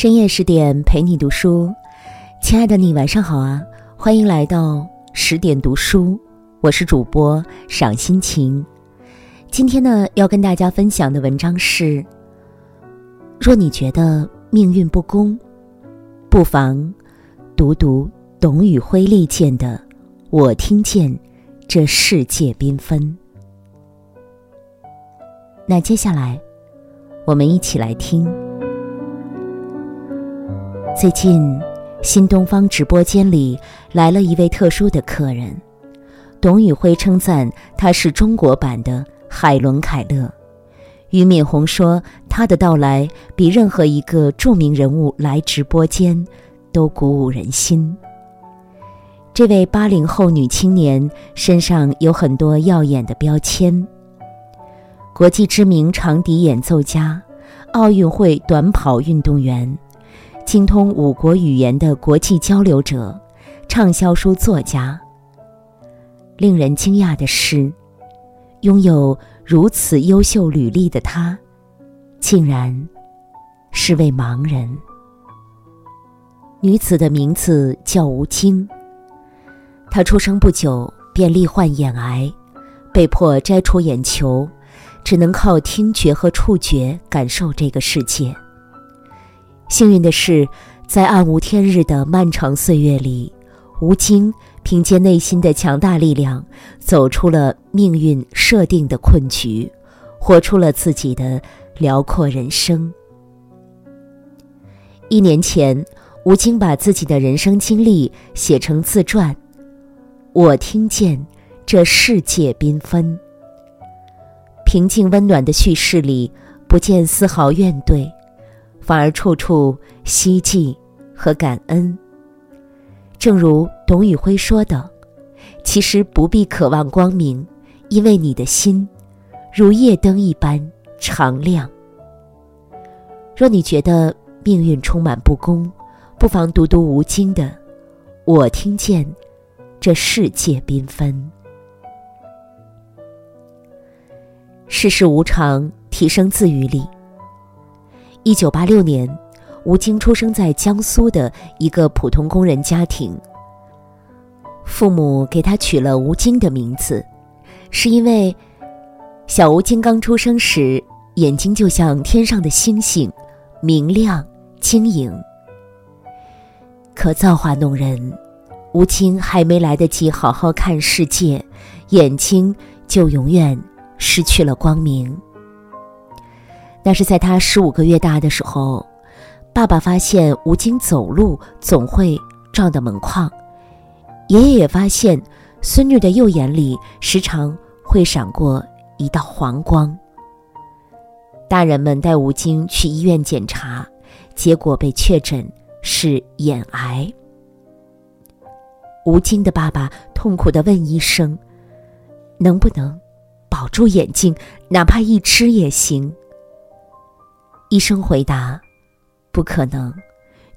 深夜十点陪你读书，亲爱的你晚上好啊！欢迎来到十点读书，我是主播赏心情。今天呢，要跟大家分享的文章是：若你觉得命运不公，不妨读读董宇辉力荐的《我听见这世界缤纷》。那接下来，我们一起来听。最近，新东方直播间里来了一位特殊的客人，董宇辉称赞他是中国版的海伦·凯勒，俞敏洪说他的到来比任何一个著名人物来直播间都鼓舞人心。这位八零后女青年身上有很多耀眼的标签：国际知名长笛演奏家，奥运会短跑运动员。精通五国语言的国际交流者，畅销书作家。令人惊讶的是，拥有如此优秀履历的他，竟然是位盲人。女子的名字叫吴京。她出生不久便罹患眼癌，被迫摘除眼球，只能靠听觉和触觉感受这个世界。幸运的是，在暗无天日的漫长岁月里，吴京凭借内心的强大力量，走出了命运设定的困局，活出了自己的辽阔人生。一年前，吴京把自己的人生经历写成自传，《我听见这世界缤纷》。平静温暖的叙事里，不见丝毫怨怼。反而处处希冀和感恩。正如董宇辉说的：“其实不必渴望光明，因为你的心如夜灯一般常亮。”若你觉得命运充满不公，不妨读读吴京的《我听见这世界缤纷》。世事无常，提升自愈力。一九八六年，吴京出生在江苏的一个普通工人家庭。父母给他取了吴京的名字，是因为小吴京刚出生时眼睛就像天上的星星，明亮晶莹。可造化弄人，吴京还没来得及好好看世界，眼睛就永远失去了光明。那是在他十五个月大的时候，爸爸发现吴京走路总会撞到门框，爷爷也发现孙女的右眼里时常会闪过一道黄光。大人们带吴京去医院检查，结果被确诊是眼癌。吴京的爸爸痛苦地问医生：“能不能保住眼睛，哪怕一只也行？”医生回答：“不可能，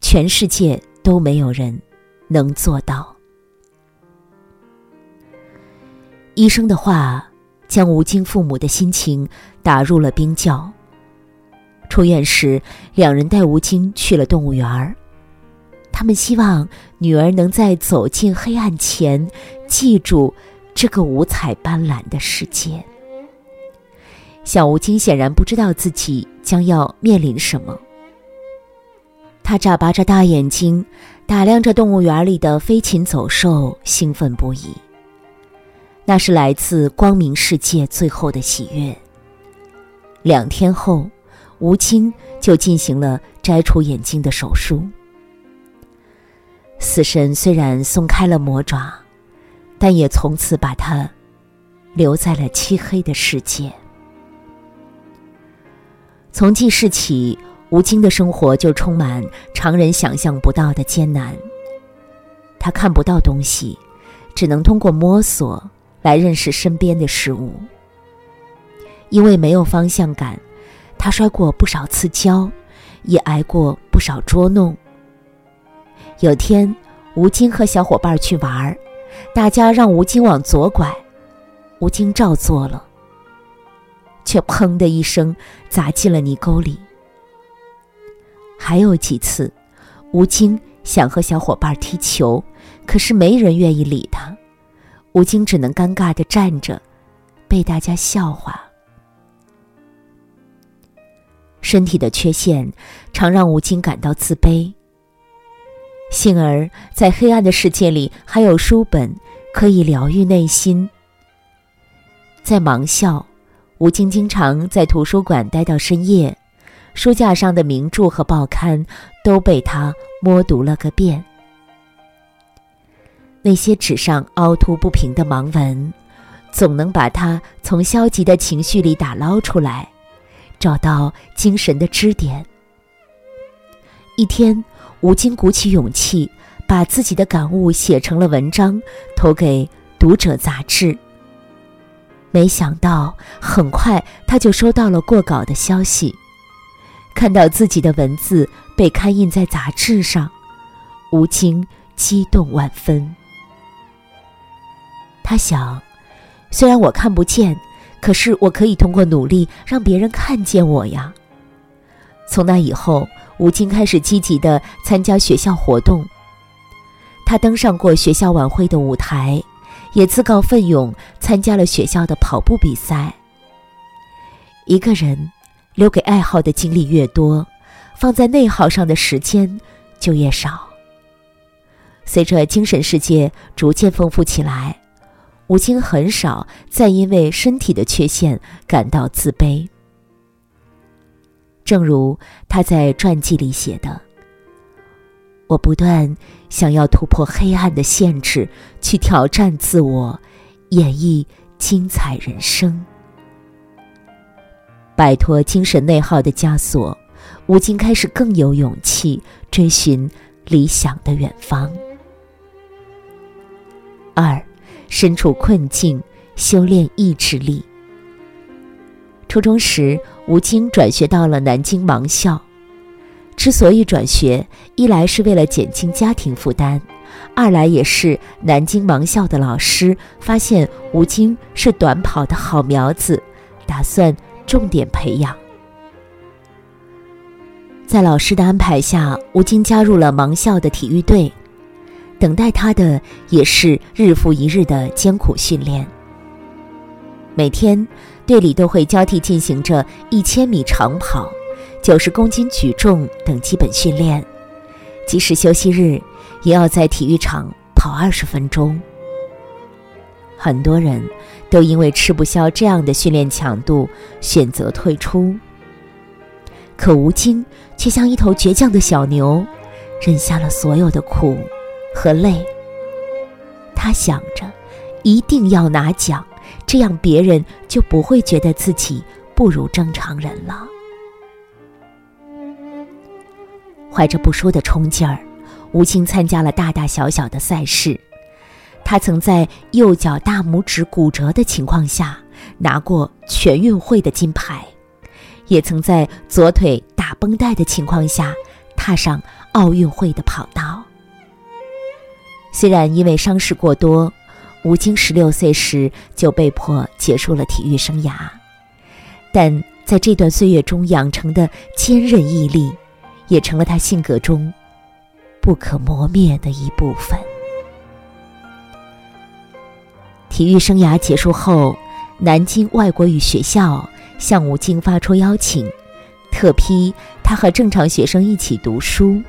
全世界都没有人能做到。”医生的话将吴京父母的心情打入了冰窖。出院时，两人带吴京去了动物园儿，他们希望女儿能在走进黑暗前记住这个五彩斑斓的世界。小吴京显然不知道自己。将要面临什么？他眨巴着大眼睛，打量着动物园里的飞禽走兽，兴奋不已。那是来自光明世界最后的喜悦。两天后，吴京就进行了摘除眼睛的手术。死神虽然松开了魔爪，但也从此把他留在了漆黑的世界。从记事起，吴京的生活就充满常人想象不到的艰难。他看不到东西，只能通过摸索来认识身边的事物。因为没有方向感，他摔过不少次跤，也挨过不少捉弄。有天，吴京和小伙伴去玩儿，大家让吴京往左拐，吴京照做了。却砰的一声砸进了泥沟里。还有几次，吴京想和小伙伴踢球，可是没人愿意理他，吴京只能尴尬的站着，被大家笑话。身体的缺陷常让吴京感到自卑。幸而在黑暗的世界里，还有书本可以疗愈内心。在盲校，吴京经常在图书馆待到深夜，书架上的名著和报刊都被他摸读了个遍。那些纸上凹凸不平的盲文，总能把他从消极的情绪里打捞出来。找到精神的支点。一天，吴京鼓起勇气，把自己的感悟写成了文章，投给《读者》杂志。没想到，很快他就收到了过稿的消息。看到自己的文字被刊印在杂志上，吴京激动万分。他想，虽然我看不见。可是我可以通过努力让别人看见我呀。从那以后，吴京开始积极的参加学校活动。他登上过学校晚会的舞台，也自告奋勇参加了学校的跑步比赛。一个人留给爱好的精力越多，放在内耗上的时间就越少。随着精神世界逐渐丰富起来。吴京很少再因为身体的缺陷感到自卑。正如他在传记里写的：“我不断想要突破黑暗的限制，去挑战自我，演绎精彩人生。摆脱精神内耗的枷锁，吴京开始更有勇气追寻理想的远方。”二。身处困境，修炼意志力。初中时，吴京转学到了南京盲校。之所以转学，一来是为了减轻家庭负担，二来也是南京盲校的老师发现吴京是短跑的好苗子，打算重点培养。在老师的安排下，吴京加入了盲校的体育队。等待他的也是日复一日的艰苦训练。每天，队里都会交替进行着一千米长跑、九十公斤举重等基本训练，即使休息日，也要在体育场跑二十分钟。很多人都因为吃不消这样的训练强度，选择退出。可吴京却像一头倔强的小牛，忍下了所有的苦。和累。他想着，一定要拿奖，这样别人就不会觉得自己不如正常人了。怀着不输的冲劲儿，吴京参加了大大小小的赛事。他曾在右脚大拇指骨折的情况下拿过全运会的金牌，也曾在左腿打绷带的情况下踏上奥运会的跑道。虽然因为伤势过多，吴京十六岁时就被迫结束了体育生涯，但在这段岁月中养成的坚韧毅力，也成了他性格中不可磨灭的一部分。体育生涯结束后，南京外国语学校向吴京发出邀请，特批他和正常学生一起读书。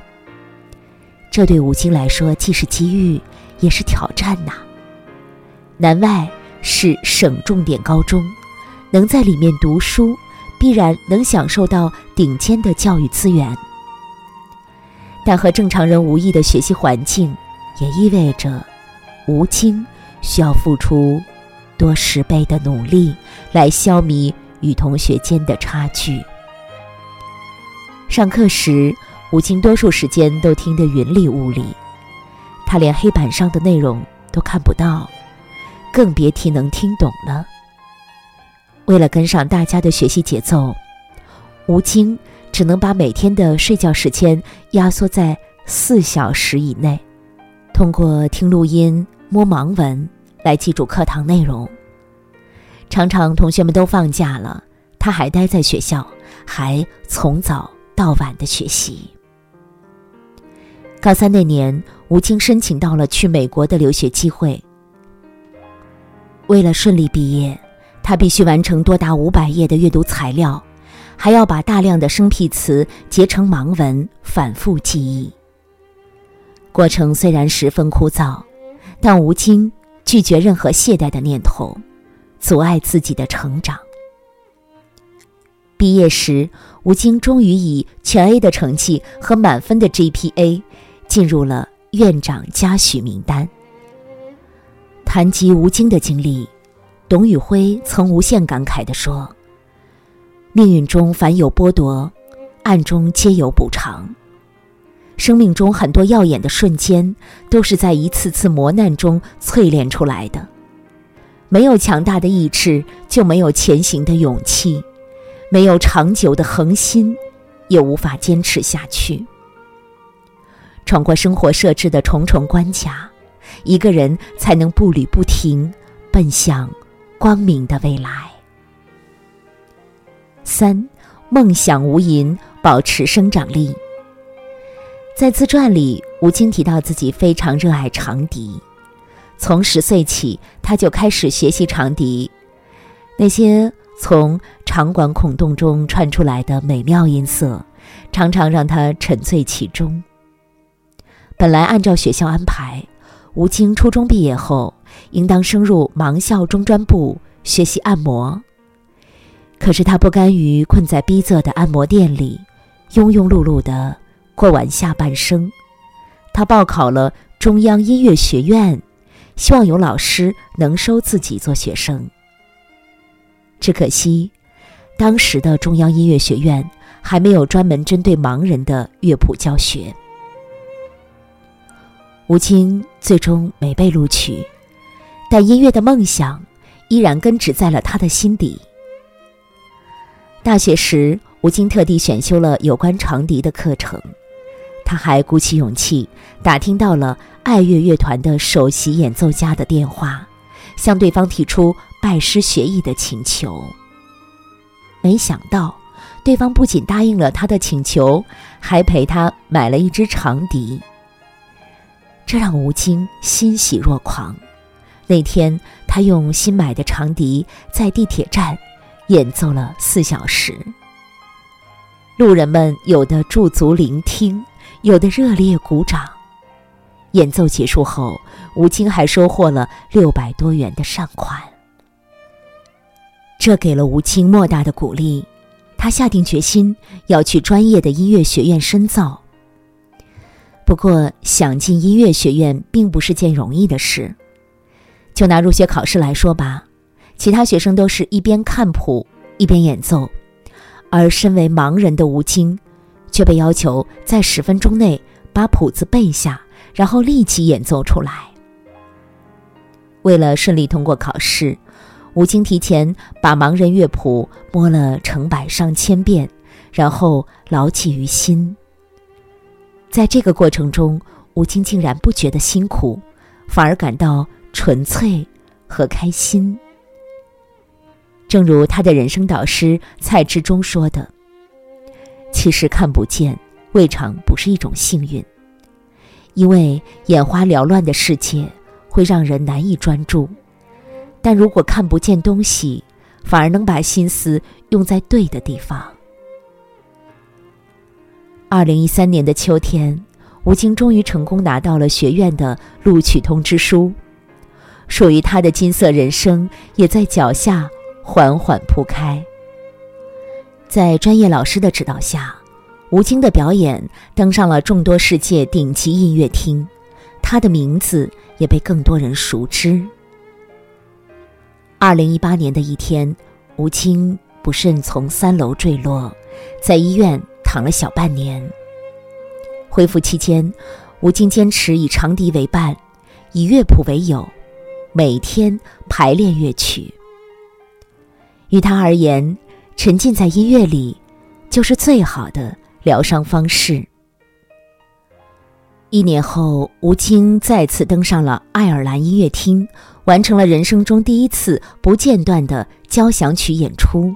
这对吴京来说既是机遇，也是挑战呐。南外是省重点高中，能在里面读书，必然能享受到顶尖的教育资源。但和正常人无异的学习环境，也意味着吴京需要付出多十倍的努力来消弭与同学间的差距。上课时。吴京多数时间都听得云里雾里，他连黑板上的内容都看不到，更别提能听懂了。为了跟上大家的学习节奏，吴京只能把每天的睡觉时间压缩在四小时以内，通过听录音、摸盲文来记住课堂内容。常常同学们都放假了，他还待在学校，还从早到晚的学习。高三那年，吴京申请到了去美国的留学机会。为了顺利毕业，他必须完成多达五百页的阅读材料，还要把大量的生僻词结成盲文，反复记忆。过程虽然十分枯燥，但吴京拒绝任何懈怠的念头，阻碍自己的成长。毕业时，吴京终于以全 A 的成绩和满分的 GPA，进入了院长嘉许名单。谈及吴京的经历，董宇辉曾无限感慨地说：“命运中凡有剥夺，暗中皆有补偿。生命中很多耀眼的瞬间，都是在一次次磨难中淬炼出来的。没有强大的意志，就没有前行的勇气；没有长久的恒心，也无法坚持下去。闯过生活设置的重重关卡。”一个人才能步履不停，奔向光明的未来。三，梦想无垠，保持生长力。在自传里，吴京提到自己非常热爱长笛，从十岁起，他就开始学习长笛。那些从长管孔洞中串出来的美妙音色，常常让他沉醉其中。本来按照学校安排。吴京初中毕业后，应当升入盲校中专部学习按摩。可是他不甘于困在逼仄的按摩店里，庸庸碌碌的过完下半生。他报考了中央音乐学院，希望有老师能收自己做学生。只可惜，当时的中央音乐学院还没有专门针对盲人的乐谱教学。吴京最终没被录取，但音乐的梦想依然根植在了他的心底。大学时，吴京特地选修了有关长笛的课程，他还鼓起勇气打听到了爱乐乐团的首席演奏家的电话，向对方提出拜师学艺的请求。没想到，对方不仅答应了他的请求，还陪他买了一支长笛。这让吴京欣喜若狂。那天，他用新买的长笛在地铁站演奏了四小时。路人们有的驻足聆听，有的热烈鼓掌。演奏结束后，吴京还收获了六百多元的善款。这给了吴京莫大的鼓励，他下定决心要去专业的音乐学院深造。不过，想进音乐学院并不是件容易的事。就拿入学考试来说吧，其他学生都是一边看谱一边演奏，而身为盲人的吴京，却被要求在十分钟内把谱子背下，然后立即演奏出来。为了顺利通过考试，吴京提前把盲人乐谱摸了成百上千遍，然后牢记于心。在这个过程中，吴京竟然不觉得辛苦，反而感到纯粹和开心。正如他的人生导师蔡志忠说的：“其实看不见未尝不是一种幸运，因为眼花缭乱的世界会让人难以专注，但如果看不见东西，反而能把心思用在对的地方。”二零一三年的秋天，吴京终于成功拿到了学院的录取通知书，属于他的金色人生也在脚下缓缓铺开。在专业老师的指导下，吴京的表演登上了众多世界顶级音乐厅，他的名字也被更多人熟知。二零一八年的一天，吴京不慎从三楼坠落，在医院。躺了小半年。恢复期间，吴京坚持以长笛为伴，以乐谱为友，每天排练乐曲。于他而言，沉浸在音乐里，就是最好的疗伤方式。一年后，吴京再次登上了爱尔兰音乐厅，完成了人生中第一次不间断的交响曲演出。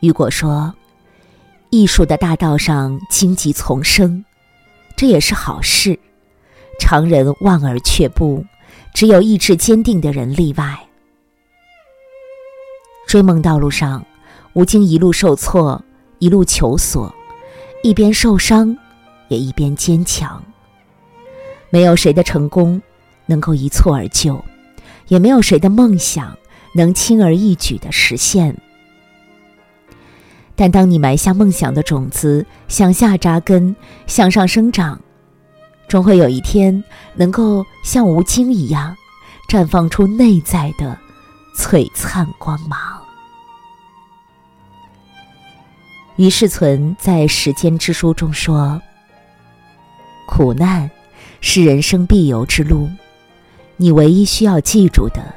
雨果说。艺术的大道上荆棘丛生，这也是好事。常人望而却步，只有意志坚定的人例外。追梦道路上，吴京一路受挫，一路求索，一边受伤，也一边坚强。没有谁的成功能够一蹴而就，也没有谁的梦想能轻而易举的实现。但当你埋下梦想的种子，向下扎根，向上生长。终会有一天，能够像吴京一样，绽放出内在的璀璨光芒。于世存在《时间之书》中说：“苦难是人生必由之路，你唯一需要记住的，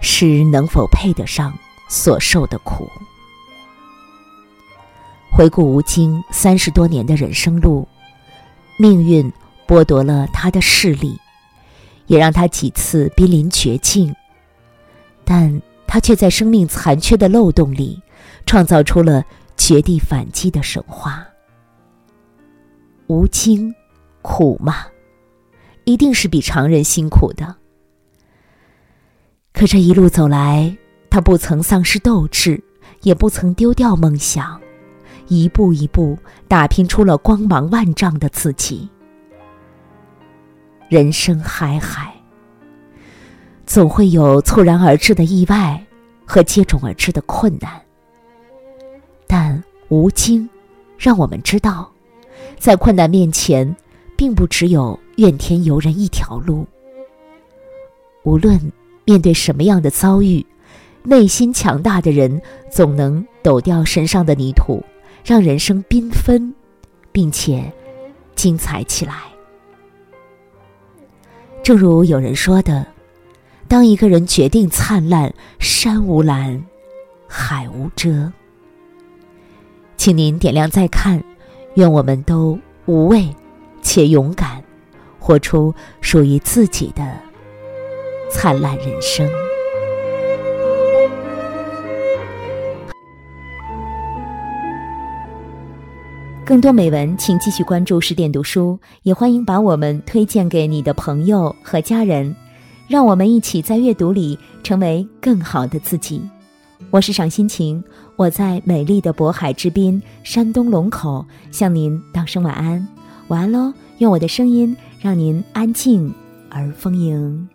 是能否配得上所受的苦。”回顾吴京三十多年的人生路。命运剥夺了他的视力，也让他几次濒临绝境，但他却在生命残缺的漏洞里，创造出了绝地反击的神话。吴京，苦吗？一定是比常人辛苦的。可这一路走来，他不曾丧失斗志，也不曾丢掉梦想。一步一步打拼出了光芒万丈的自己。人生海海，总会有猝然而至的意外和接踵而至的困难。但吴京让我们知道，在困难面前，并不只有怨天尤人一条路。无论面对什么样的遭遇，内心强大的人总能抖掉身上的泥土。让人生缤纷，并且精彩起来。正如有人说的：“当一个人决定灿烂，山无拦，海无遮。”请您点亮再看，愿我们都无畏且勇敢，活出属于自己的灿烂人生。更多美文，请继续关注十点读书，也欢迎把我们推荐给你的朋友和家人，让我们一起在阅读里成为更好的自己。我是赏心情，我在美丽的渤海之滨，山东龙口，向您道声晚安，晚安喽！用我的声音让您安静而丰盈。